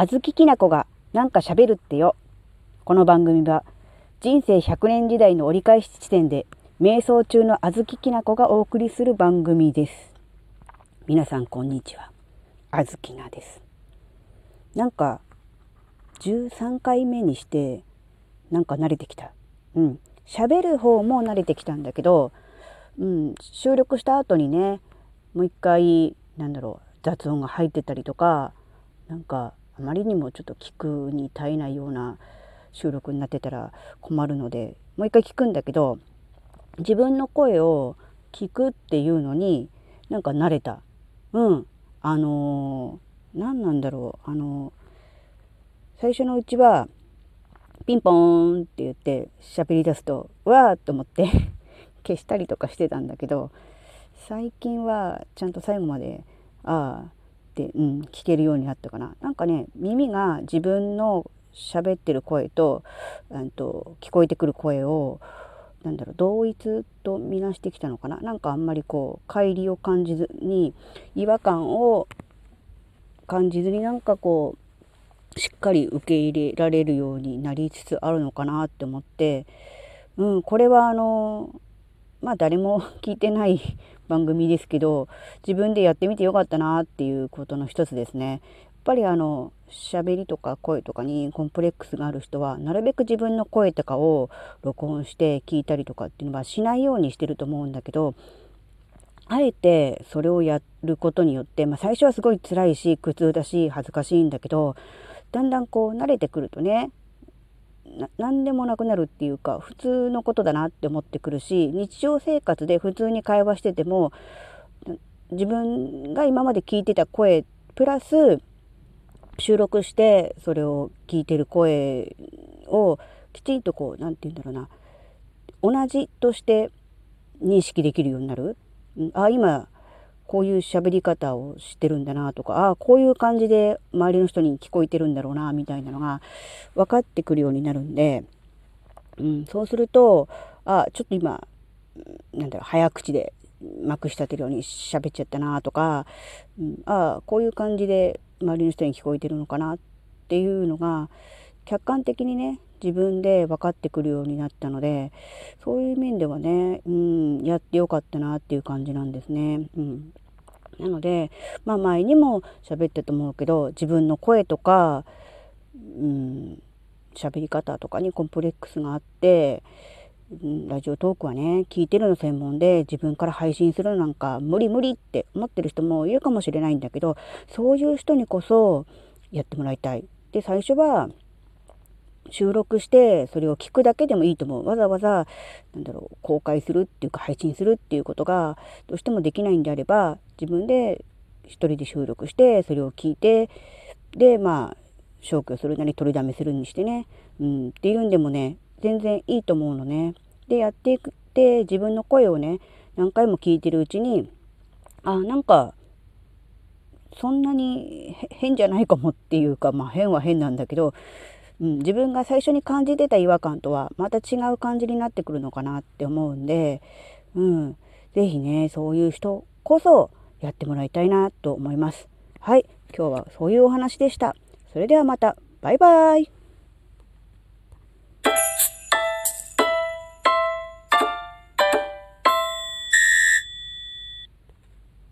あずききなこがなんか喋るってよ。この番組は人生100年時代の折り返し地点で瞑想中のあずききなこがお送りする番組です。皆さんこんにちは。あずきなです。なんか13回目にしてなんか慣れてきた。うん。喋る方も慣れてきたんだけど、うん、収録した後にね、もう一回、なんだろう、雑音が入ってたりとか、なんかあまりにもちょっと聞くに耐えないような収録になってたら困るのでもう一回聞くんだけど自分の声を聞くっていうのになんか慣れた。うん。あのー、何なんだろう。あのー、最初のうちはピンポーンって言って喋り出すとわーっと思って 消したりとかしてたんだけど最近はちゃんと最後までああ、うん、聞けるようになったかな。なんかね耳が自分の喋ってる声と,、うんと聞こえてくる声をなんだろう同一と見なしてきたのかななんかあんまりこう乖離を感じずに違和感を感じずになんかこうしっかり受け入れられるようになりつつあるのかなって思って、うん、これはあのまあ誰も聞いてない番組ですけど自分でやってみてよかったなっていうことの一つですね。やっぱりあの喋りとか声とかにコンプレックスがある人はなるべく自分の声とかを録音して聞いたりとかっていうのはしないようにしてると思うんだけどあえてそれをやることによって、まあ、最初はすごい辛いし苦痛だし恥ずかしいんだけどだんだんこう慣れてくるとね何でもなくなるっていうか普通のことだなって思ってくるし日常生活で普通に会話してても自分が今まで聞いてた声プラス収録してそれを聞いてる声をきちんとこう何て言うんだろうな同じとして認識できるようになる。あ今こういう喋り方をしてるんだなとかああこういう感じで周りの人に聞こえてるんだろうなみたいなのが分かってくるようになるんで、うん、そうするとあちょっと今なんだろう早口でまくし立てるように喋っちゃったなとか、うん、ああこういう感じで周りの人に聞こえてるのかなっていうのが客観的にね自分で分かってくるようになったのでそういう面ではね、うん、やってよかったなっていう感じなんですね。うん、なので、まあ、前にも喋ったと思うけど自分の声とか、うん、喋り方とかにコンプレックスがあって、うん、ラジオトークはね聞いてるの専門で自分から配信するのなんか無理無理って思ってる人もいるかもしれないんだけどそういう人にこそやってもらいたい。で最初は収録してそれを聞くだけでもいいと思う。わざわざ、なんだろう、公開するっていうか配信するっていうことがどうしてもできないんであれば、自分で一人で収録して、それを聞いて、で、まあ、消去するなり取りだめするにしてね、うん、っていうんでもね、全然いいと思うのね。で、やっていくって、自分の声をね、何回も聞いてるうちに、あ、なんか、そんなに変じゃないかもっていうか、まあ変は変なんだけど、うん、自分が最初に感じてた違和感とはまた違う感じになってくるのかなって思うんで、うん、是非ねそういう人こそやってもらいたいなと思います。はい今日はそういうお話でした。それではまたバイバイ